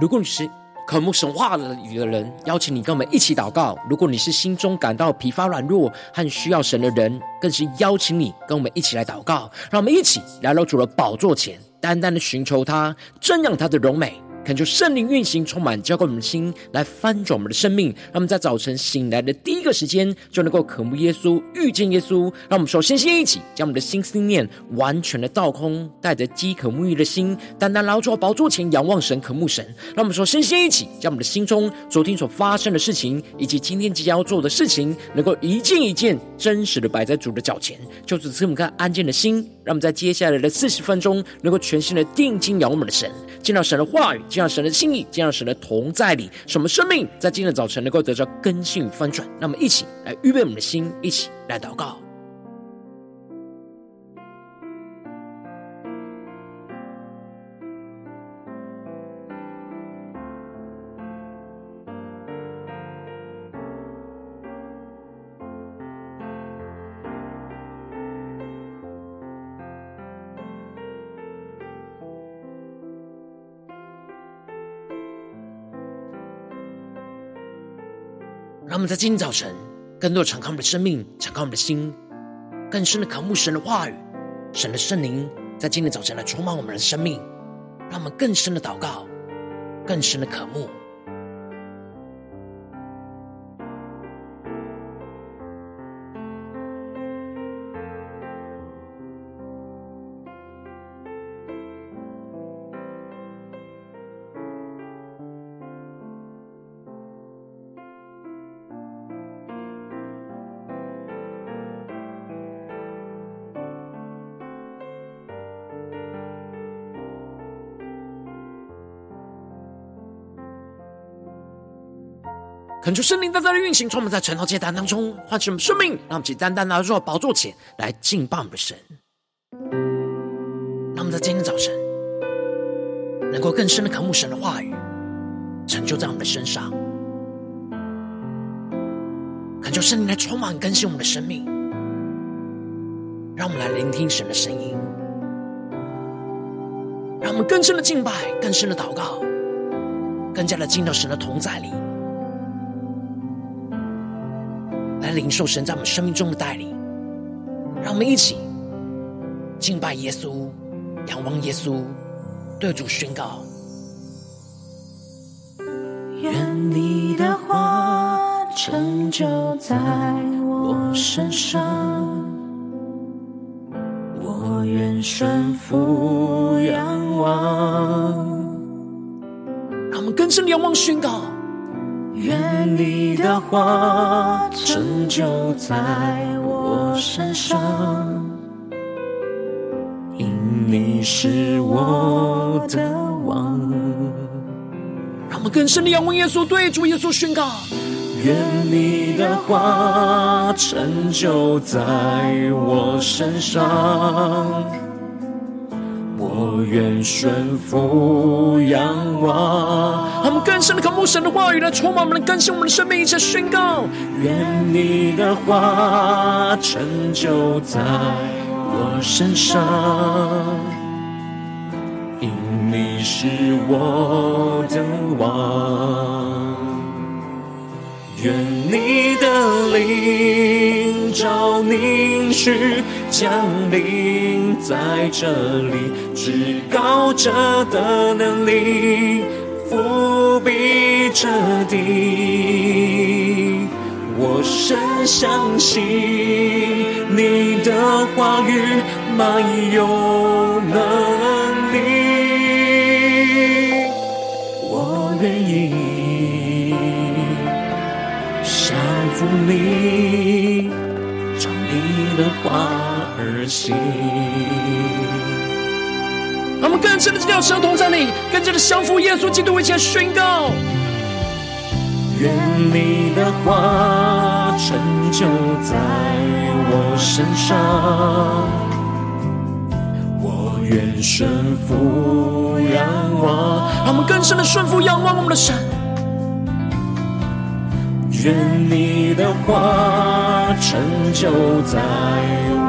如果你是渴慕神话语的人，邀请你跟我们一起祷告；如果你是心中感到疲乏软弱和需要神的人，更是邀请你跟我们一起来祷告。让我们一起来到主的宝座前，单单的寻求他，瞻仰他的荣美。恳求圣灵运行，充满，浇灌我们的心，来翻转我们的生命。让我们在早晨醒来的第一个时间，就能够渴慕耶稣，遇见耶稣。让我们首先先一起将我们的心思念完全的倒空，带着饥渴沐浴的心，单单来到宝座前仰望神，渴慕神。让我们首先先一起将我们的心中昨天所发生的事情，以及今天即将要做的事情，能够一件一件真实的摆在主的脚前，就只赐我们看安静的心。让我们在接下来的四十分钟，能够全心的定睛仰望我们的神，见到神的话语。让神的心意，让神的同在里，什么生命在今天早晨能够得到更新翻转。那么一起来预备我们的心，一起来祷告。让我们在今天早晨，更多的敞开我们的生命，敞开我们的心，更深的渴慕神的话语，神的圣灵在今天早晨来充满我们的生命，让我们更深的祷告，更深的渴慕。求圣灵在这里运行，充满在晨祷阶段当中，唤醒我们生命，让我们起单单来到宝座前来敬拜我们的神。让我们在今天早晨能够更深的渴慕神的话语，成就在我们的身上。恳求圣灵来充满更新我们的生命，让我们来聆听神的声音，让我们更深的敬拜，更深的祷告，更加的进到神的同在里。来领受神在我们生命中的带领，让我们一起敬拜耶稣，仰望耶稣，对主宣告：愿你的话成就在我身上，我愿顺服仰望。让我们更深仰望宣告。愿你的话成就在我身上，因你是我的王。让我们更深的仰望耶稣，对主耶稣宣告：愿你的话成就在我身上。愿顺服仰望，他们更深的渴慕神的话语来充满我们，的更新我们的生命，一起宣告：愿你的话成就在我身上，因你是我的王。愿你的灵照凝聚降临在这里，至高者的能力伏笔彻底。我深相信你的话语满有能力，我愿意。服你，照你的话而行。我们更深的进入神同在里，更加的降服耶稣基督，一起来宣告：愿你的话成就在我身上，我愿顺服仰望，让我们更深的顺服仰望我们的神。愿你的话成就在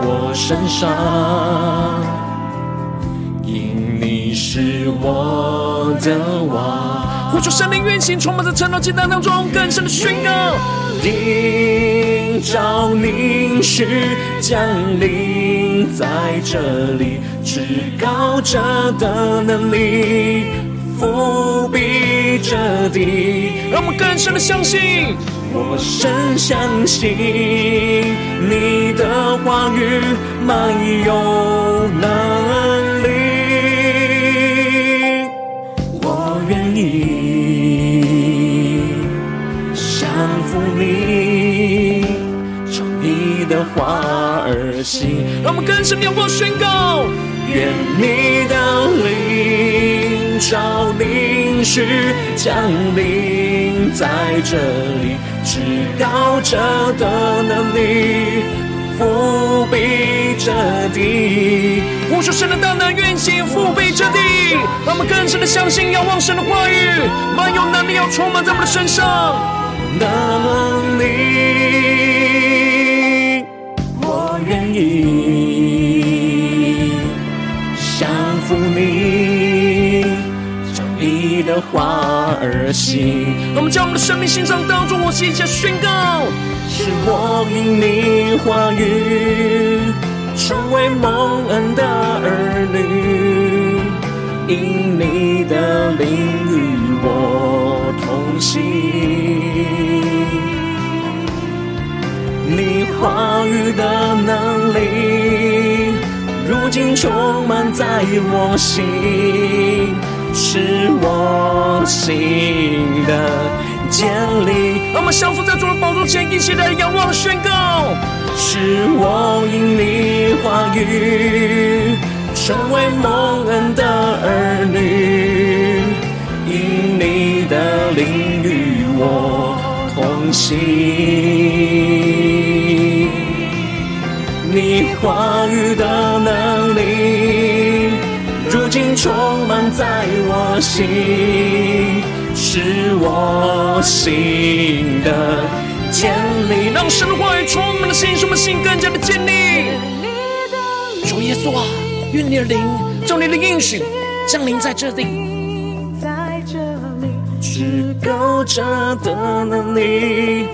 我身上，因你是我的王。呼求圣灵运行，充满在晨祷祭坛当中，更深的宣告。应召凝视降临在这里，至高者的能力覆庇着地，让我们更深的相信。我深相信你的话语满有能力，我愿意降服你，照你的话而行。让我们更深的仰望宣告，愿你的灵召凝视降临在这里。至高者的能力覆庇着地，无数神的大能运行，覆庇着地，让我们更深的相信，仰望神的话语，满有能力要充满在我们的身上。能力，我愿意降服你，照你的话而行。让我们将我们的生命献上，当作我一切宣告。是我因你话语成为蒙恩的儿女，因你的灵与我同行，你话语的能力如今充满在我心，是我心的建立，让我们相扶在主的宝座前，一起来仰望宣告。是我因你话语成为蒙恩的儿女，因你的灵与我同行，你话语的能力如今充在我心。是我心的建立，让神的话语充满了心，使我们心更加的坚定。主耶稣啊，愿你的灵，将你的应许降临在这地，在这里，至高者的能力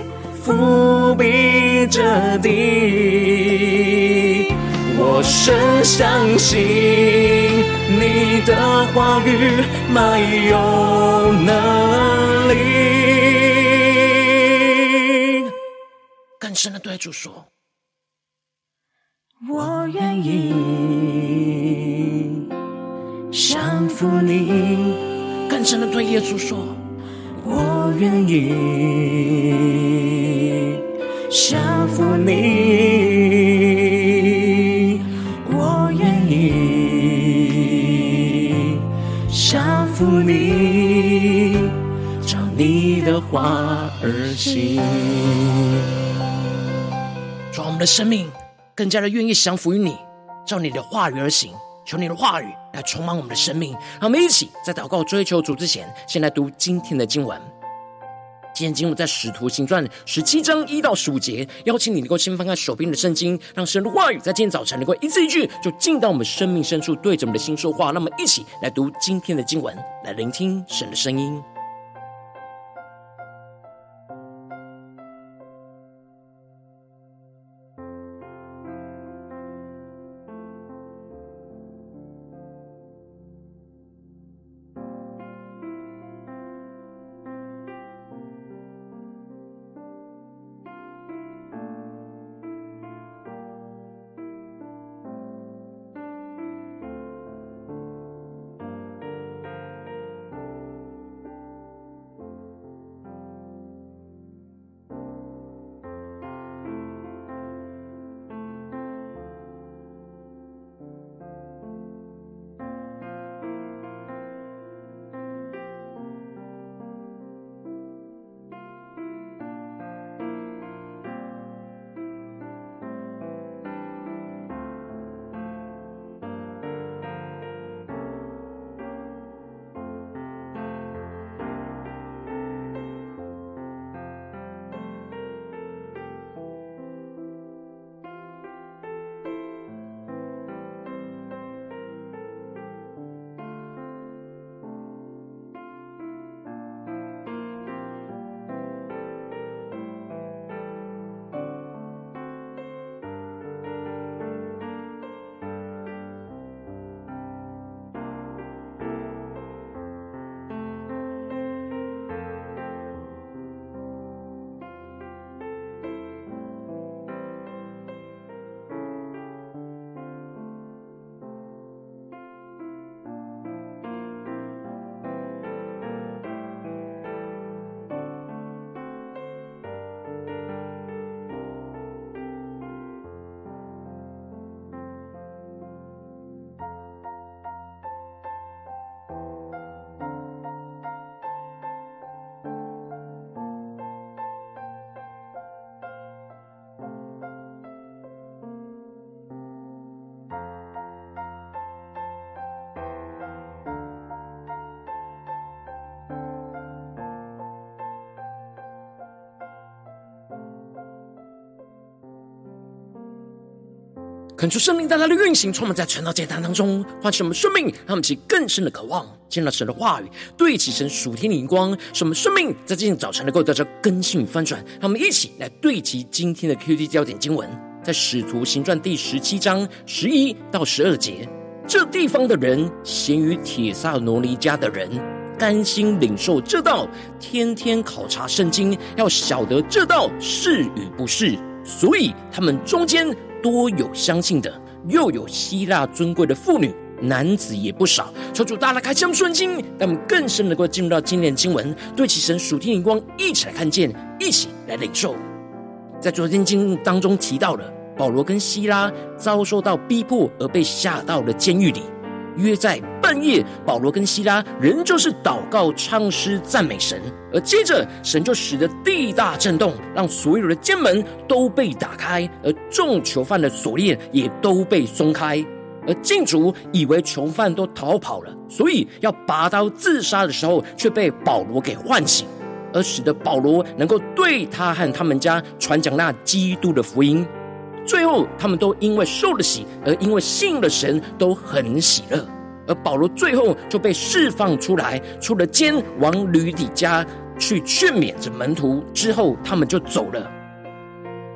覆庇着地。我深相信你的话语没有能力，更深的对主说：我愿意降服你。更深的对耶稣说：我愿意降服你。的话而行。让我们的生命更加的愿意降服于你，照你的话语而行。求你的话语来充满我们的生命。让我们一起在祷告追求主之前，先来读今天的经文。今天经文在《使徒行传》十七章一到十五节，邀请你能够先翻开手边的圣经，让神的话语在今天早晨能够一字一句就进到我们生命深处，对着我们的心说话。那么，一起来读今天的经文，来聆听神的声音。恳求圣灵大大的运行，充满在传道讲坛当中，唤醒我们生命，让我们起更深的渴望，见到神的话语，对齐神属天的灵光，使我们生命在今天早晨能够得到更新与翻转。让我们一起来对齐今天的 QD 焦点经文，在使徒行传第十七章十一到十二节。这地方的人咸于铁萨罗尼迦的人，甘心领受这道，天天考察圣经，要晓得这道是与不是，所以他们中间。多有相信的，又有希腊尊贵的妇女，男子也不少。求主大大开箱顺心，让我们更深能够进入到今年经文，对其神属天荧光，一起来看见，一起来领受。在昨天经当中提到了保罗跟希拉遭受到逼迫而被下到了监狱里。约在半夜，保罗跟西拉仍旧是祷告、唱诗、赞美神，而接着神就使得地大震动，让所有的监门都被打开，而众囚犯的锁链也都被松开。而禁卒以为囚犯都逃跑了，所以要拔刀自杀的时候，却被保罗给唤醒，而使得保罗能够对他和他们家传讲那基督的福音。最后，他们都因为受了洗，而因为信了神，都很喜乐。而保罗最后就被释放出来，出了监，往吕底家去劝勉着门徒。之后，他们就走了。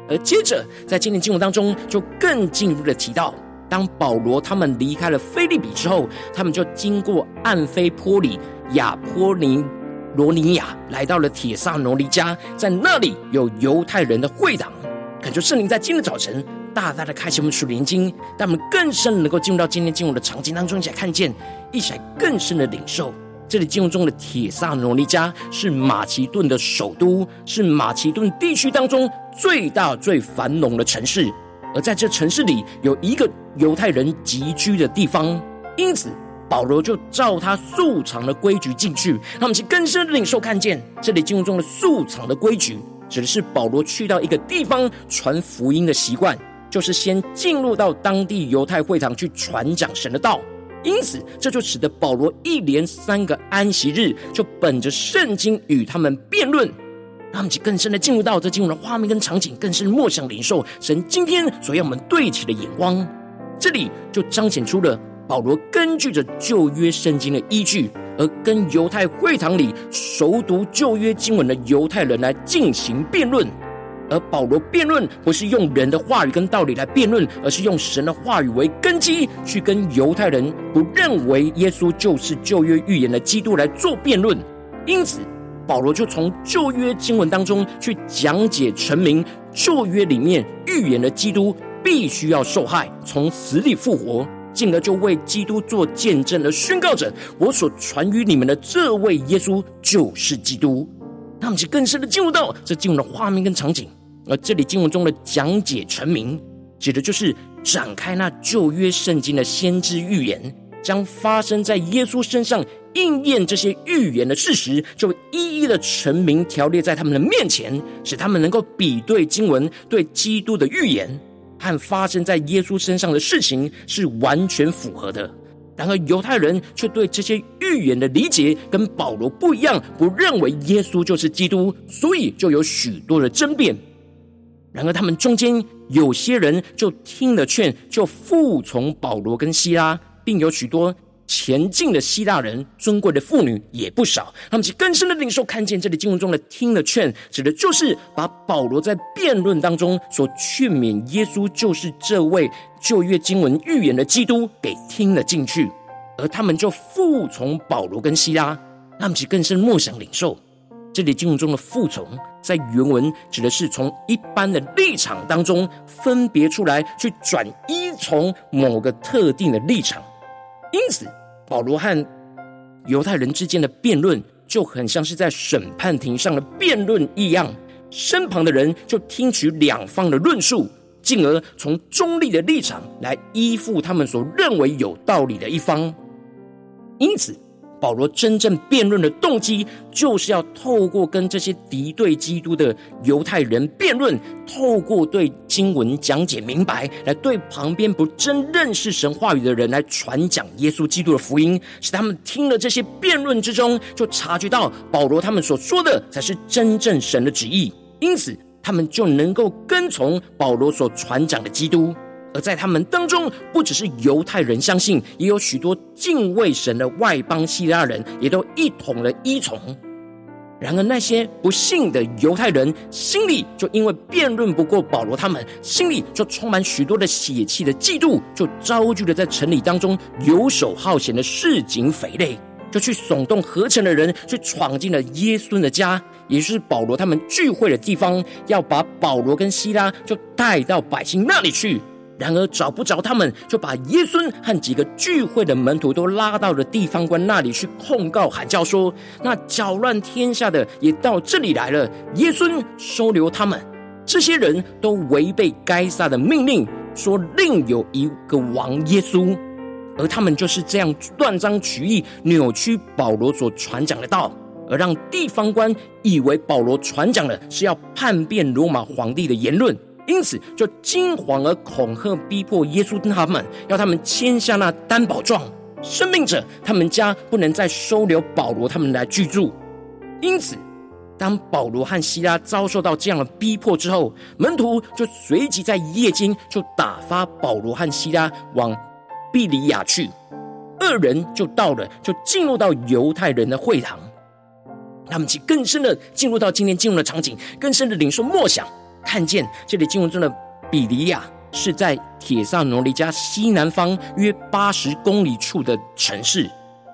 而接着，在今天经文当中，就更进一步的提到，当保罗他们离开了菲利比之后，他们就经过暗菲坡里、亚波尼罗尼亚，来到了铁萨罗尼迦，在那里有犹太人的会堂。恳求圣灵在今天早晨大大的开启我们属灵经，让我们更深能够进入到今天经文的场景当中，一起来看见，一起来更深的领受。这里经文中的铁萨罗尼迦是马其顿的首都，是马其顿地区当中最大最繁荣的城市。而在这城市里有一个犹太人集居的地方，因此保罗就照他素常的规矩进去。让我们去更深的领受看见这里经文中的素常的规矩。指的是保罗去到一个地方传福音的习惯，就是先进入到当地犹太会堂去传讲神的道。因此，这就使得保罗一连三个安息日，就本着圣经与他们辩论，让他们更深的进入到这经文的画面跟场景，更深默想领受神今天所要我们对齐的眼光。这里就彰显出了保罗根据着旧约圣经的依据。而跟犹太会堂里熟读旧约经文的犹太人来进行辩论，而保罗辩论不是用人的话语跟道理来辩论，而是用神的话语为根基，去跟犹太人不认为耶稣就是旧约预言的基督来做辩论。因此，保罗就从旧约经文当中去讲解陈明旧约里面预言的基督必须要受害，从死里复活。进而就为基督做见证的宣告着，我所传于你们的这位耶稣就是基督。那么，就更深的进入到这经文的画面跟场景。而这里经文中的讲解陈明，指的就是展开那旧约圣经的先知预言，将发生在耶稣身上应验这些预言的事实，就一一的陈明条列在他们的面前，使他们能够比对经文对基督的预言。和发生在耶稣身上的事情是完全符合的。然而犹太人却对这些预言的理解跟保罗不一样，不认为耶稣就是基督，所以就有许多的争辩。然而他们中间有些人就听了劝，就服从保罗跟希拉，并有许多。前进的希腊人，尊贵的妇女也不少。他们其更深的领受，看见这里经文中的听了劝，指的就是把保罗在辩论当中所劝勉耶稣就是这位旧约经文预言的基督给听了进去，而他们就服从保罗跟希拉。他们其更深默想领受，这里经文中的服从，在原文指的是从一般的立场当中分别出来，去转依从某个特定的立场，因此。保罗和犹太人之间的辩论就很像是在审判庭上的辩论一样，身旁的人就听取两方的论述，进而从中立的立场来依附他们所认为有道理的一方。因此，保罗真正辩论的动机，就是要透过跟这些敌对基督的犹太人辩论，透过对经文讲解明白，来对旁边不真认识神话语的人来传讲耶稣基督的福音，使他们听了这些辩论之中，就察觉到保罗他们所说的才是真正神的旨意，因此他们就能够跟从保罗所传讲的基督。而在他们当中，不只是犹太人相信，也有许多敬畏神的外邦希腊人，也都一统了依从。然而，那些不信的犹太人心里就因为辩论不过保罗，他们心里就充满许多的血气的嫉妒，就招聚了在城里当中游手好闲的市井匪类，就去耸动合城的人，去闯进了耶稣的家，也就是保罗他们聚会的地方，要把保罗跟希拉就带到百姓那里去。然而找不着他们，就把耶稣和几个聚会的门徒都拉到了地方官那里去控告喊叫说：“那搅乱天下的也到这里来了。”耶稣收留他们，这些人都违背该撒的命令，说另有一个王耶稣，而他们就是这样断章取义、扭曲保罗所传讲的道，而让地方官以为保罗传讲的是要叛变罗马皇帝的言论。因此，就惊惶而恐吓逼迫耶稣他们，要他们签下那担保状，申命者他们家不能再收留保罗他们来居住。因此，当保罗和西拉遭受到这样的逼迫之后，门徒就随即在夜间就打发保罗和西拉往庇里亚去。二人就到了，就进入到犹太人的会堂。他们其更深的进入到今天进入的场景，更深的领受默想。看见这里经文中的比利亚是在铁萨罗尼迦西南方约八十公里处的城市。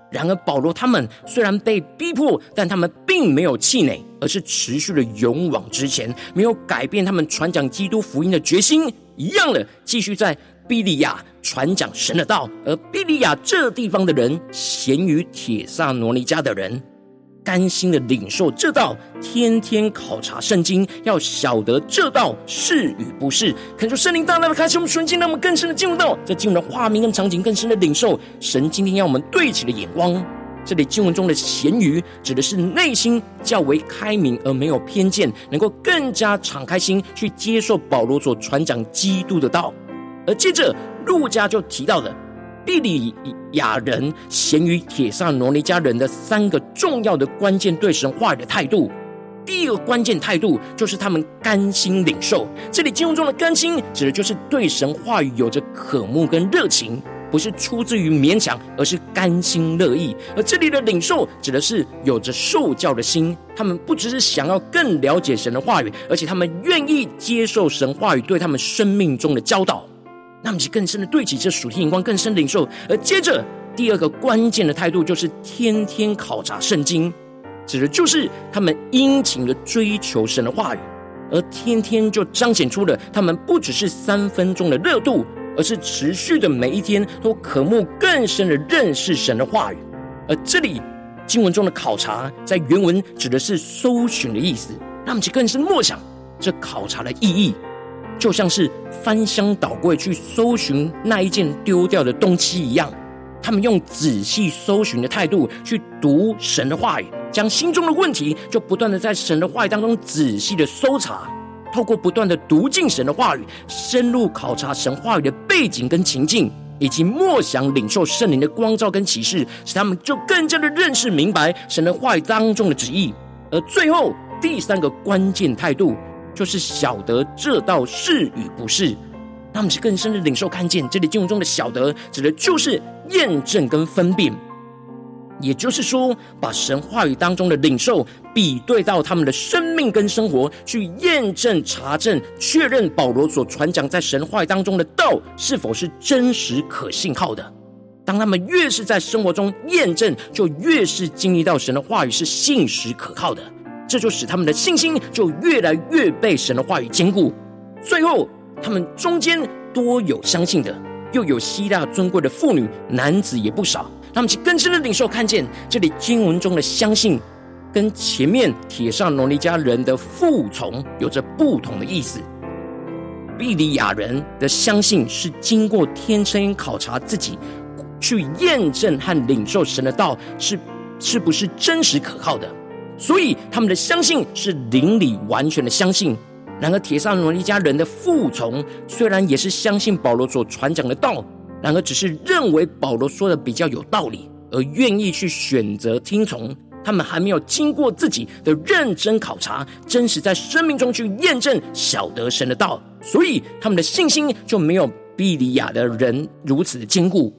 然而保罗他们虽然被逼迫，但他们并没有气馁，而是持续的勇往直前，没有改变他们传讲基督福音的决心，一样的继续在比利亚传讲神的道。而比利亚这地方的人，咸于铁萨罗尼迦的人。甘心的领受这道，天天考察圣经，要晓得这道是与不是。恳求圣灵大大的开启我们纯净，让我们更深的进入到这进入的画面跟场景，更深的领受神今天要我们对齐的眼光。这里经文中的咸鱼指的是内心较为开明而没有偏见，能够更加敞开心去接受保罗所传讲基督的道。而接着路加就提到的。庇哩亚人咸于帖撒罗尼迦人的三个重要的关键对神话语的态度，第一个关键态度就是他们甘心领受。这里经文中的甘心，指的就是对神话语有着渴慕跟热情，不是出自于勉强，而是甘心乐意。而这里的领受，指的是有着受教的心，他们不只是想要更了解神的话语，而且他们愿意接受神话语对他们生命中的教导。让，其更深的对齐这属天眼光，更深领受。而接着，第二个关键的态度就是天天考察圣经，指的就是他们殷勤的追求神的话语，而天天就彰显出了他们不只是三分钟的热度，而是持续的每一天都渴慕更深的认识神的话语。而这里经文中的考察，在原文指的是搜寻的意思。那么，其更深默想这考察的意义。就像是翻箱倒柜去搜寻那一件丢掉的东西一样，他们用仔细搜寻的态度去读神的话语，将心中的问题就不断的在神的话语当中仔细的搜查，透过不断的读进神的话语，深入考察神话语的背景跟情境，以及默想领受圣灵的光照跟启示，使他们就更加的认识明白神的话语当中的旨意。而最后第三个关键态度。就是晓得这道是与不是，那么是更深的领受看见。这里经文中的晓得，指的就是验证跟分辨，也就是说，把神话语当中的领受比对到他们的生命跟生活，去验证、查证、确认保罗所传讲在神话语当中的道是否是真实可信靠的。当他们越是在生活中验证，就越是经历到神的话语是信实可靠的。这就使他们的信心就越来越被神的话语坚固。最后，他们中间多有相信的，又有希腊尊贵的妇女，男子也不少。他们去更深的领受看见，这里经文中的相信，跟前面铁上农尼迦人的服从有着不同的意思。庇哩亚人的相信是经过天真考察自己，去验证和领受神的道是是不是真实可靠的。所以他们的相信是灵里完全的相信。然而帖撒罗尼家人的服从，虽然也是相信保罗所传讲的道，然而只是认为保罗说的比较有道理，而愿意去选择听从。他们还没有经过自己的认真考察，真实在生命中去验证，晓得神的道。所以他们的信心就没有庇哩亚的人如此的坚固。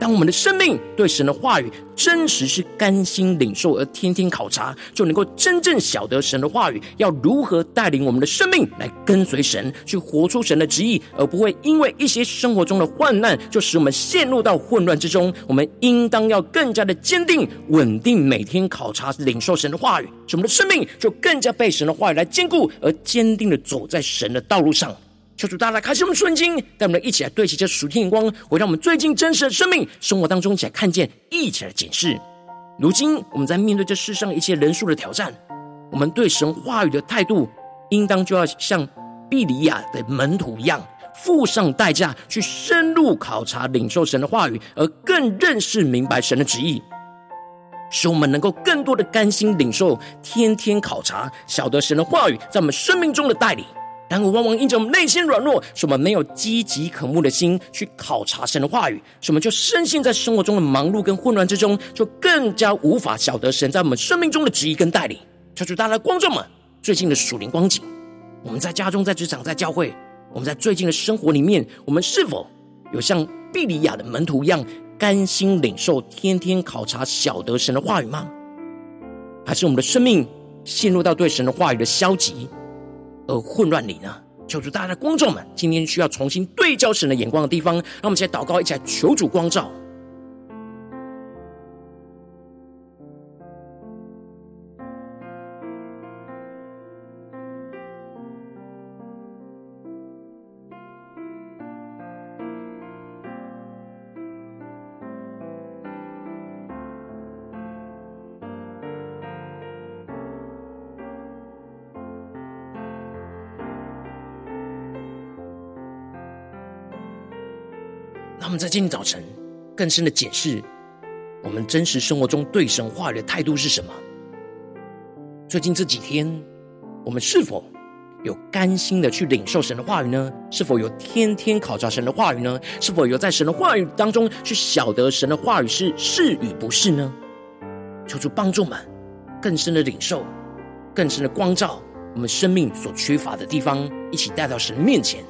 当我们的生命对神的话语真实是甘心领受，而天天考察，就能够真正晓得神的话语要如何带领我们的生命来跟随神，去活出神的旨意，而不会因为一些生活中的患难，就使我们陷入到混乱之中。我们应当要更加的坚定、稳定，每天考察领受神的话语，使我们的生命就更加被神的话语来坚固，而坚定的走在神的道路上。求主大家来开启我们圣经，带我们一起来对齐这属天眼光，回到我们最近真实的生命生活当中，一起来看见，一起来检视。如今我们在面对这世上一切人数的挑战，我们对神话语的态度，应当就要像庇哩亚的门徒一样，付上代价去深入考察、领受神的话语，而更认识明白神的旨意，使我们能够更多的甘心领受，天天考察，晓得神的话语在我们生命中的带领。然而，往往因着我们内心软弱，使我们没有积极渴慕的心去考察神的话语，使我们就深陷在生活中的忙碌跟混乱之中，就更加无法晓得神在我们生命中的旨意跟带领。求主大家观众们，最近的属灵光景，我们在家中、在职场、在教会，我们在最近的生活里面，我们是否有像庇哩亚的门徒一样，甘心领受、天天考察、晓得神的话语吗？还是我们的生命陷入到对神的话语的消极？而混乱里呢？求主大家的观众们，今天需要重新对焦神的眼光的地方，让我们一起来祷告，一起来求主光照。在今天早晨更深的检视，我们真实生活中对神话语的态度是什么？最近这几天，我们是否有甘心的去领受神的话语呢？是否有天天考察神的话语呢？是否有在神的话语当中去晓得神的话语是是与不是呢？求主帮助们更深的领受，更深的光照我们生命所缺乏的地方，一起带到神面前。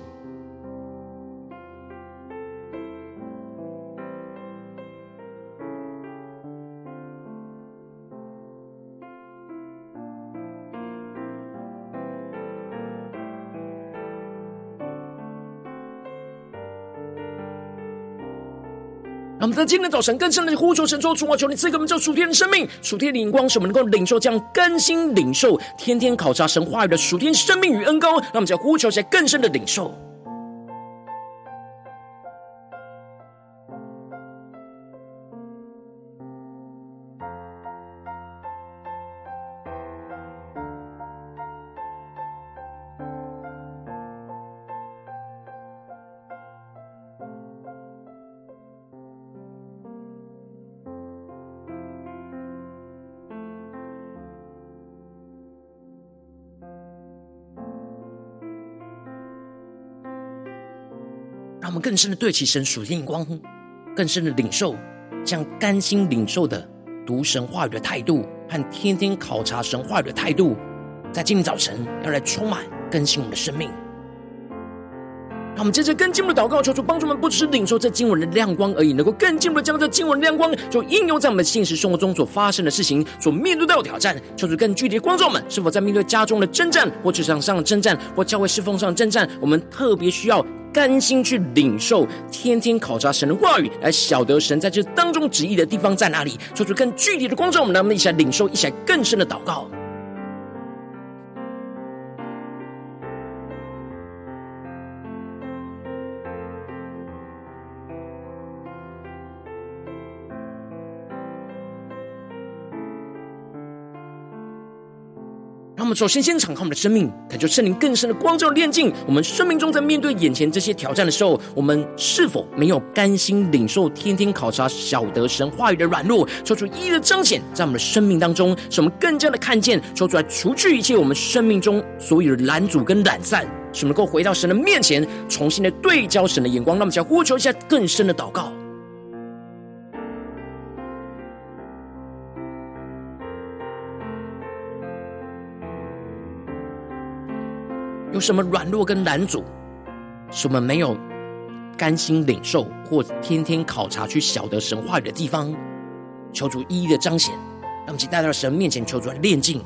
让我们在今天早晨更深的呼求神说：“主啊，求你赐给我们这属天的生命，属天的灵光，使我们能够领受这样更新领受、天天考察神话语的属天生命与恩膏。让我们在呼求下更深的领受。”更深的对齐神属性光，更深的领受，这样甘心领受的读神话语的态度和天天考察神话语的态度，在今天早晨要来充满更新我们的生命。让我们接着更进一步的祷告，求主帮助我们，不只是领受这经文的亮光而已，能够更进一步的将这经文的亮光，就应用在我们现实生活中所发生的事情，所面对到的挑战。求主更具体的光照我们，是否在面对家中的征战，或职场上的征战，或教会侍奉上的征战，我们特别需要。甘心去领受，天天考察神的话语，来晓得神在这当中旨意的地方在哪里，做出更具体的光照。我们能不能一起来领受，一起来更深的祷告？我们首先先敞开我们的生命，感受圣灵更深的光照炼净。我们生命中在面对眼前这些挑战的时候，我们是否没有甘心领受、天天考察、晓得神话语的软弱，求主一一的彰显在我们的生命当中，使我们更加的看见，求主来除去一切我们生命中所有的拦阻跟懒散，使我们能够回到神的面前，重新的对焦神的眼光。那么，想呼求一下更深的祷告。有什么软弱跟拦阻，什么没有甘心领受或天天考察去晓得神话语的地方，求主一一的彰显，让我们带到神面前，求主来炼净。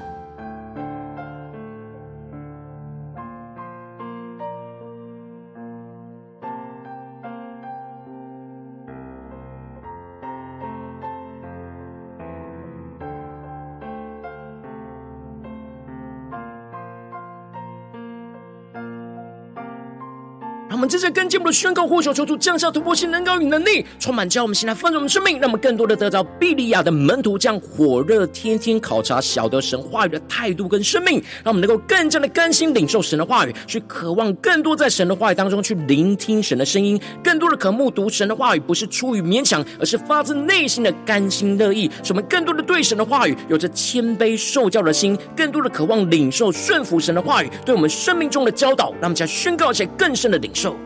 接着更进一步的宣告，呼求求主降下突破性能高与能力，充满叫我们现在丰盛的生命，让我们更多的得着庇利亚的门徒这样火热、天天考察、晓得神话语的态度跟生命，让我们能够更加的甘心领受神的话语，去渴望更多在神的话语当中去聆听神的声音，更多的渴慕读神的话语，不是出于勉强，而是发自内心的甘心乐意。使我们更多的对神的话语有着谦卑受教的心，更多的渴望领受顺服神的话语，对我们生命中的教导，让我们将宣告且更深的领受。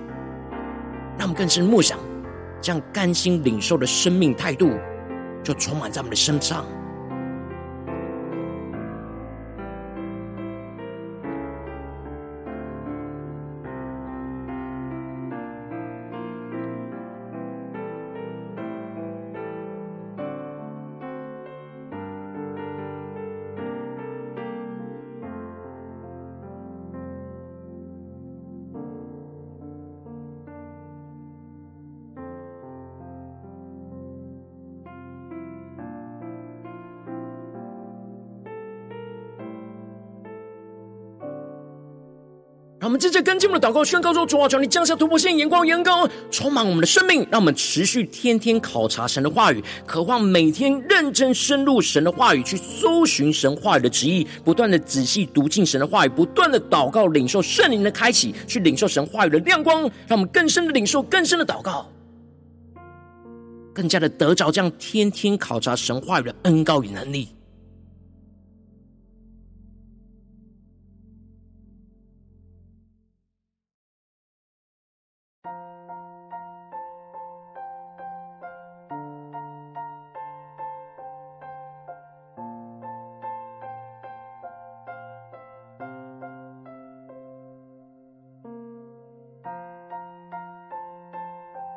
让我们更深默想，这样甘心领受的生命态度，就充满在我们的身上。着跟进我们的祷告，宣告说：主啊，求你降下突破性眼光，眼高充满我们的生命，让我们持续天天考察神的话语，渴望每天认真深入神的话语，去搜寻神话语的旨意，不断的仔细读进神的话语，不断的祷告，领受圣灵的开启，去领受神话语的亮光，让我们更深的领受，更深的祷告，更加的得着这样天天考察神话语的恩膏与能力。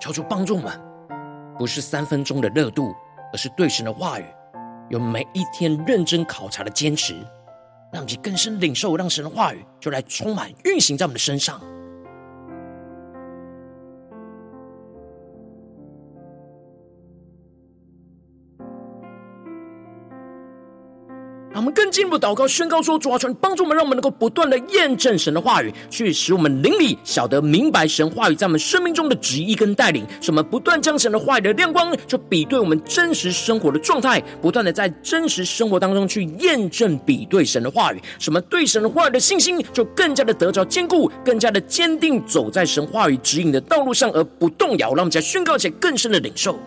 求主帮助我们，不是三分钟的热度，而是对神的话语有每一天认真考察的坚持，让其更深领受，让神的话语就来充满运行在我们的身上。进一步祷告，宣告说：主啊，求你帮助我们，让我们能够不断的验证神的话语，去使我们灵里晓得明白神话语在我们生命中的旨意跟带领。什么不断将神的话语的亮光，就比对我们真实生活的状态，不断的在真实生活当中去验证比对神的话语。什么对神的话语的信心，就更加的得着坚固，更加的坚定，走在神话语指引的道路上而不动摇。让我们再宣告且更深的领受。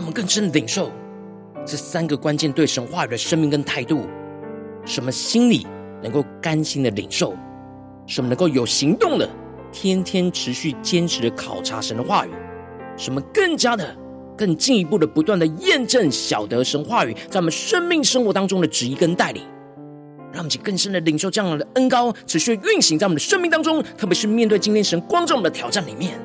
让我们更深的领受这三个关键对神话语的生命跟态度，什么心里能够甘心的领受，什么能够有行动的，天天持续坚持的考察神的话语，什么更加的、更进一步的不断的验证、晓得神话语在我们生命生活当中的旨意跟带领，让我们去更深的领受这样的恩膏，持续运行在我们的生命当中，特别是面对今天神光照我们的挑战里面。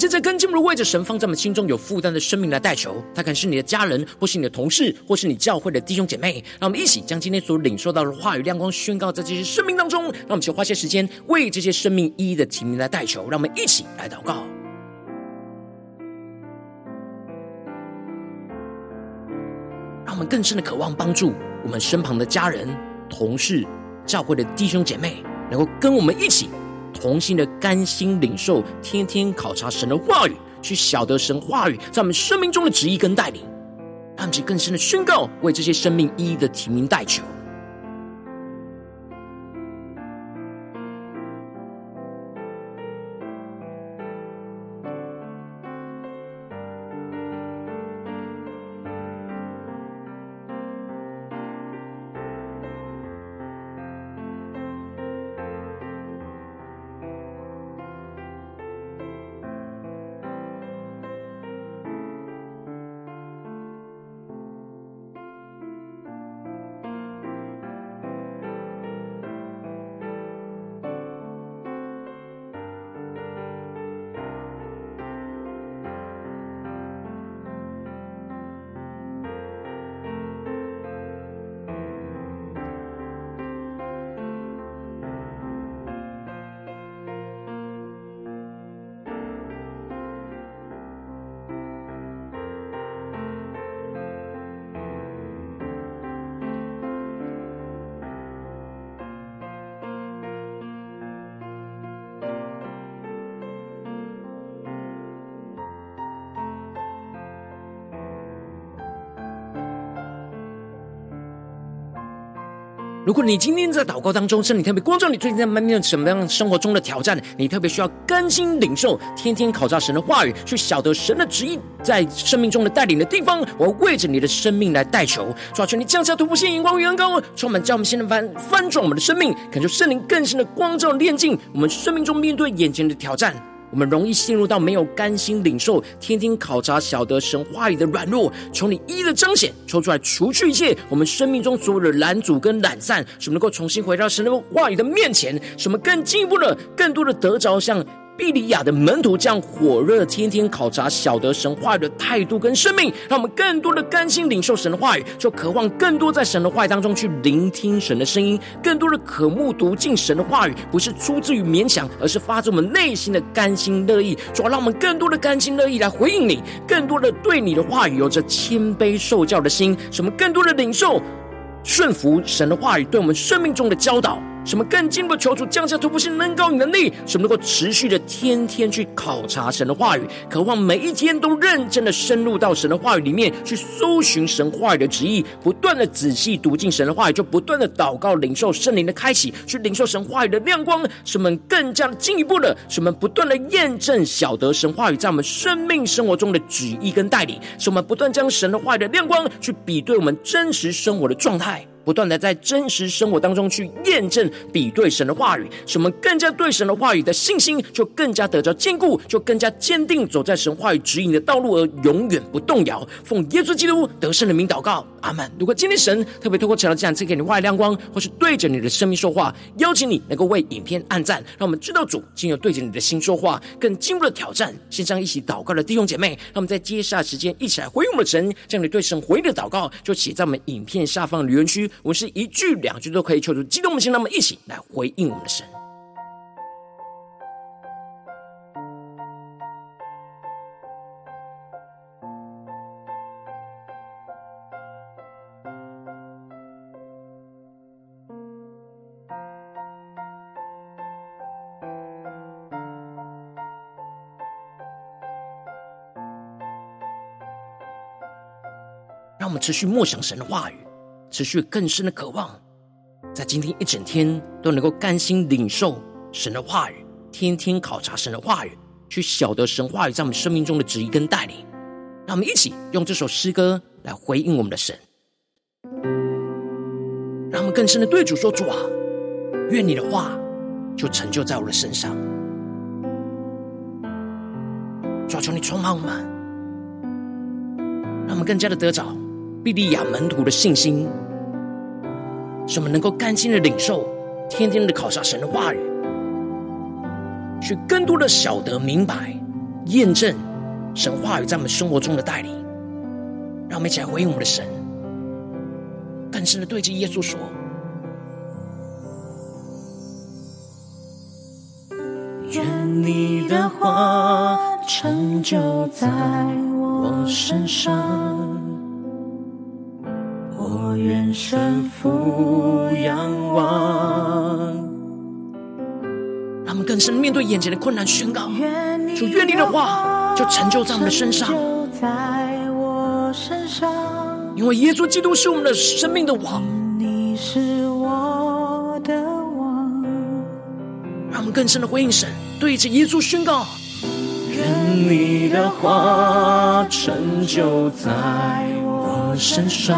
让我们正在跟进的为着神放在我们心中有负担的生命来代求，他可能是你的家人，或是你的同事，或是你教会的弟兄姐妹。让我们一起将今天所领受到的话语亮光宣告在这些生命当中。让我们先花些时间为这些生命一一的提名来代求。让我们一起来祷告。让我们更深的渴望帮助我们身旁的家人、同事、教会的弟兄姐妹，能够跟我们一起。同心的甘心领受，天天考察神的话语，去晓得神话语在我们生命中的旨意跟带领，让我们更深的宣告，为这些生命一一的提名代求。如果你今天在祷告当中，圣灵特别光照你，最近在面对什么样生活中的挑战？你特别需要甘心领受，天天考察神的话语，去晓得神的旨意在生命中的带领的地方。我要为着你的生命来代求，抓住你降下突破性眼光与恩膏，充满叫我们现在翻翻转我们的生命，感受圣灵更新的光照炼净我们生命中面对眼前的挑战。我们容易陷入到没有甘心领受、天天考察、晓得神话语的软弱，从你一一的彰显，抽出来，除去一切我们生命中所有的拦阻跟懒散，使我们能够重新回到神的话语的面前，使我们更进一步的、更多的得着像。庇哩亚的门徒这样火热，天天考察、晓得神话语的态度跟生命，让我们更多的甘心领受神的话语，就渴望更多在神的话语当中去聆听神的声音，更多的渴慕读进神的话语，不是出自于勉强，而是发自我们内心的甘心乐意。主要让我们更多的甘心乐意来回应你，更多的对你的话语有着谦卑受教的心，使我们更多的领受顺服神的话语对我们生命中的教导。什么更进一步求主降下突破性能高能力，什么能够持续的天天去考察神的话语，渴望每一天都认真的深入到神的话语里面去搜寻神话语的旨意，不断的仔细读进神的话语，就不断的祷告领受圣灵的开启，去领受神话语的亮光，使我们更加的进一步的，使我们不断的验证晓得神话语在我们生命生活中的旨意跟带领，使我们不断将神的话语的亮光去比对我们真实生活的状态。不断的在真实生活当中去验证、比对神的话语，使我们更加对神的话语的信心就更加得着坚固，就更加坚定走在神话语指引的道路而永远不动摇。奉耶稣基督得胜的名祷告，阿门。如果今天神特别透过这样赐给你话语亮光，或是对着你的生命说话，邀请你能够为影片按赞，让我们知道主今日对着你的心说话，更进入了挑战。线上一起祷告的弟兄姐妹，让我们在接下时间一起来回应我们的神，将你对神回应的祷告就写在我们影片下方留言区。我是一句两句都可以求出激动的心，那么一起来回应我们的神。让我们持续默想神的话语。持续更深的渴望，在今天一整天都能够甘心领受神的话语，天天考察神的话语，去晓得神话语在我们生命中的旨意跟带领。让我们一起用这首诗歌来回应我们的神，让我们更深的对主说：“主啊，愿你的话就成就在我的身上。”主啊，求你充满我们，让我们更加的得着。庇哩亚门徒的信心，使我们能够甘心的领受，天天的考察神的话语，去更多的晓得明白验证神话语在我们生活中的带领。让我们一起来回应我们的神，更深的对着耶稣说：愿你的话成就在我身上。我愿顺服仰望，让我们更深面对眼前的困难，宣告：主愿你的话就成就在我们的身上。因为耶稣基督是我们的生命的王，你是我的王。让我们更深的回应神，对着耶稣宣告：愿你的话成就在我身上，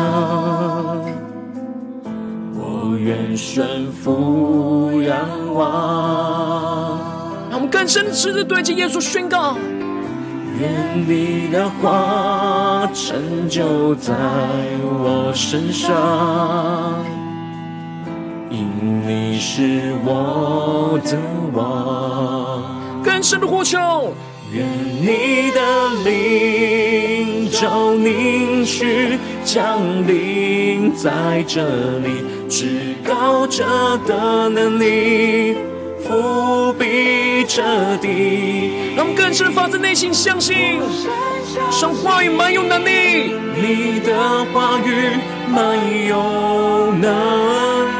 我愿顺服仰望。让我们更深的对着耶稣宣告：愿你的话成就在我身上，因你是我的王。更深的呼求。愿你的灵照凝去降临在这里，至高者的能力伏笔彻底。让我们更深发自内心相信，神话语满有能力，你的话语满有能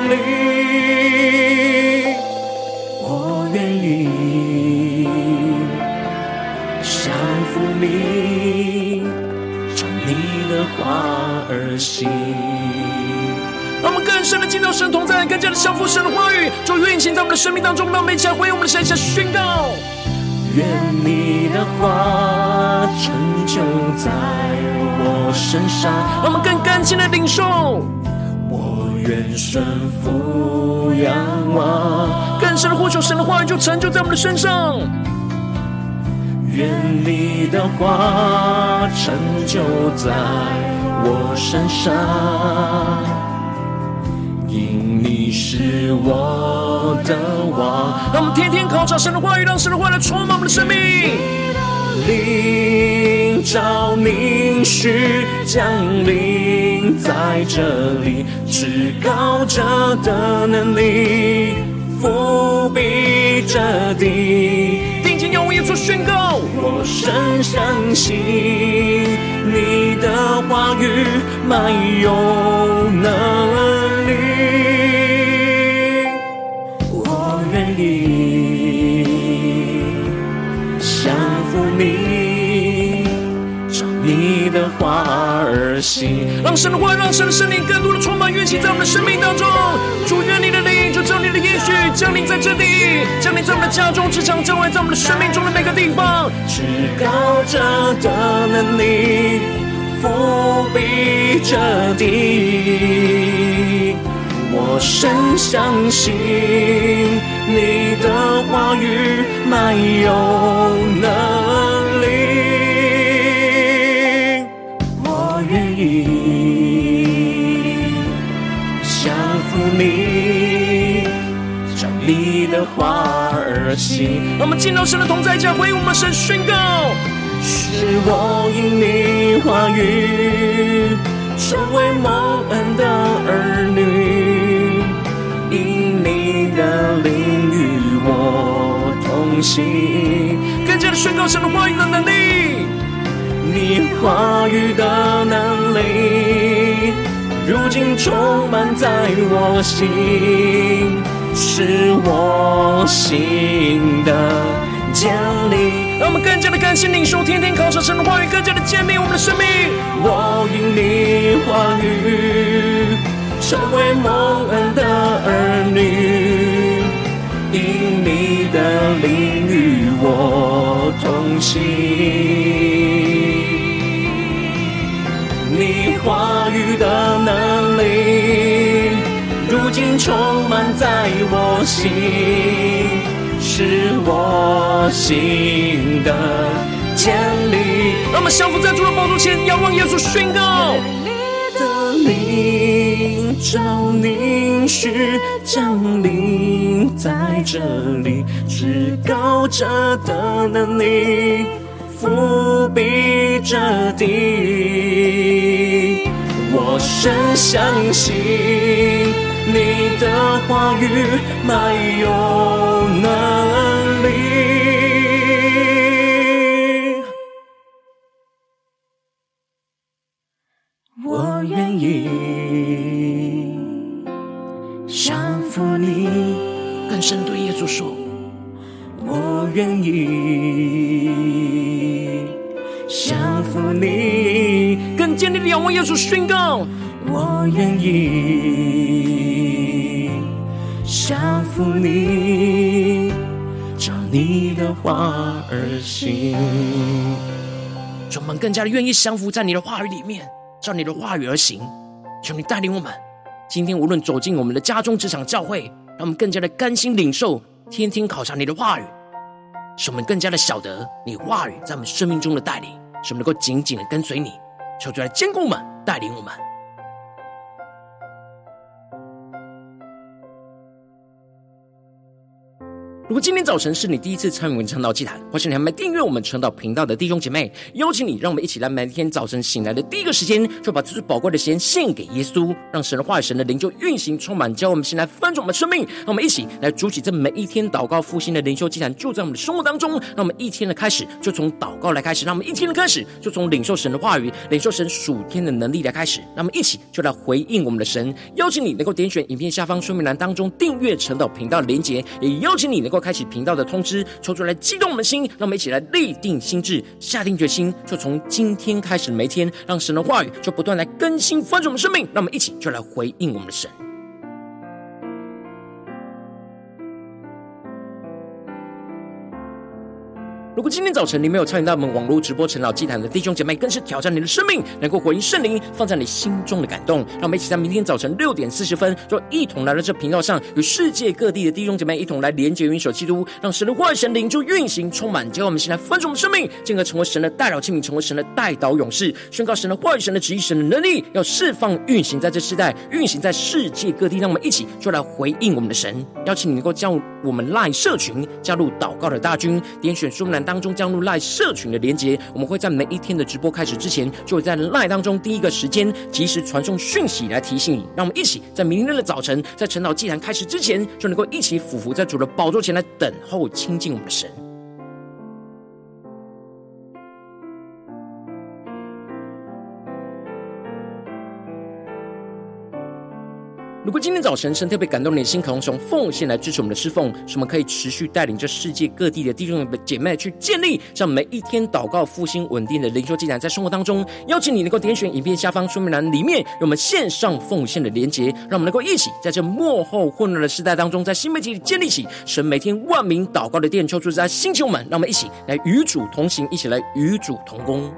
力，我愿意降。服你，你的话而行。让我们更深的进到神同在，更加的降服神的话语，就运行在我们的生命当中。让我们一起来回应我们的神，下宣告：愿你的话成就在我身上。让我们更干净的领受，我愿顺服仰望。更深的呼求神的话语，就成就在我们的身上。愿你的话成就在我身上，因你是我的王。让我们天天考察神的话语，让神的话来充满我们的生命。灵照凝视降临在这里，至高者的能力覆庇着地。用耶稣宣告，我深相信你的话语满有能力，我愿意降服你，照你的话而行。让神的话，让神的圣灵更多的充满运行在我们的生命当中。主，愿你的就照你的应许降临在这里，降临在我们的家中、职场、教会，在我们的生命中的每个地方。至高者的能力覆庇着地，我深相信你的话语满有能你的话而行。让我们进到神的同在家，回应我们神宣告：是我因你话语成为蒙恩的儿女，因你的灵与我同行。更加的宣告神的话语的能力，你话语的能力，如今充满在我心，是我心的坚立。让我们更加的感谢领受，天天靠着神的话语，更加的坚定我们的生命。我因你话语成为蒙恩的儿女，因你的灵与我同行。你话语的能力，充满在我心。是我心的坚立。那么降服在主的宝座前，仰望耶稣宣告：你的灵照凝视降临在这里，至高者的能力覆庇着地。我深相信你的话语没有能力。我愿意降服你，更深对耶稣说：我愿意降服你，更坚定的仰望耶稣宣告：我愿意降服你，照你的话而行。我们更加的愿意降服在你的话语里面。照你的话语而行，求你带领我们。今天无论走进我们的家中、职场、教会，让我们更加的甘心领受，天天考察你的话语，使我们更加的晓得你话语在我们生命中的带领，使我们能够紧紧的跟随你。求主来坚固我们，带领我们。如果今天早晨是你第一次参与我们晨祷祭坛，或是你还没订阅我们成道频道的弟兄姐妹，邀请你，让我们一起来每天早晨醒来的第一个时间，就把最宝贵的时间献给耶稣，让神的话语、神的灵就运行充满，教我们先来翻转我们的生命。让我们一起来筑起这每一天祷告复兴的灵修祭坛，就在我们的生活当中。让我们一天的开始就从祷告来开始，让我们一天的开始就从领受神的话语、领受神属天的能力来开始。让我们一起就来回应我们的神。邀请你能够点选影片下方说明栏当中订阅成道频道的连结，也邀请你能够。开启频道的通知，抽出来激动我们的心，让我们一起来立定心智，下定决心，就从今天开始，每天让神的话语就不断来更新翻转我们生命，让我们一起就来回应我们的神。如果今天早晨你没有参与到我们网络直播陈老祭坛的弟兄姐妹，更是挑战你的生命，能够回应圣灵放在你心中的感动。让我们一起在明天早晨六点四十分，就一同来到这频道上，与世界各地的弟兄姐妹一同来连结、元首基督，让神的话语、神灵就运行充满，叫我们现在分盛我们生命，进而成为神的代祷器皿，成为神的代祷勇士，宣告神的话语、神的旨意、神的能力，要释放、运行在这世代，运行在世界各地。让我们一起就来回应我们的神，邀请你能够加入我们 LINE 社群，加入祷告的大军，点选书栏当中加入赖社群的连结，我们会在每一天的直播开始之前，就会在赖当中第一个时间及时传送讯息来提醒你。让我们一起在明天的早晨，在晨祷祭坛开始之前，就能够一起俯伏在主的宝座前来等候亲近我们的神。如果今天早晨神特别感动你的心，可以从奉献来支持我们的侍奉，使我们可以持续带领这世界各地的弟兄姐妹去建立，让每一天祷告复兴稳定的灵修祭坛，在生活当中，邀请你能够点选影片下方说明栏里面有我们线上奉献的连结，让我们能够一起在这末后混乱的时代当中，在新媒体里建立起神每天万名祷告的殿，求主在兴起我们，让我们一起来与主同行，一起来与主同工。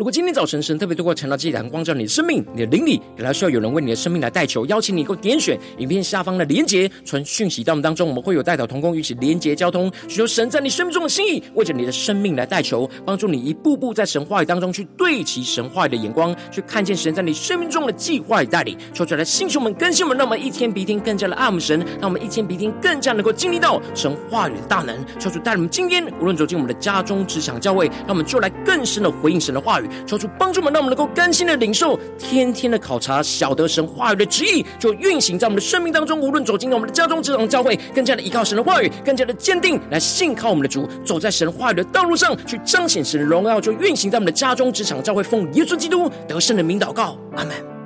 如果今天早晨神特别透过晨祷祭坛光照你的生命，你的灵里，也还需要有人为你的生命来代求，邀请你能够点选影片下方的连结，传讯息到我们当中，我们会有代祷同工，一起连结交通，寻求神在你生命中的心意，为着你的生命来代求，帮助你一步步在神话语当中去对齐神话语的眼光，去看见神在你生命中的计划与带领。说出来，星球们更新们，让我们一天比一天更加的爱我们神，让我们一天比一天更加能够经历到神话语的大能。求主带领我们今天无论走进我们的家中、职场、教会，让我们就来更深的回应神的话语。求主帮助我们，让我们能够更新的领受，天天的考察，晓得神话语的旨意，就运行在我们的生命当中。无论走进我们的家中、职场、教会，更加的依靠神的话语，更加的坚定来信靠我们的主，走在神话语的道路上，去彰显神的荣耀，就运行在我们的家中、职场、教会。奉耶稣基督得胜的名祷告，阿门。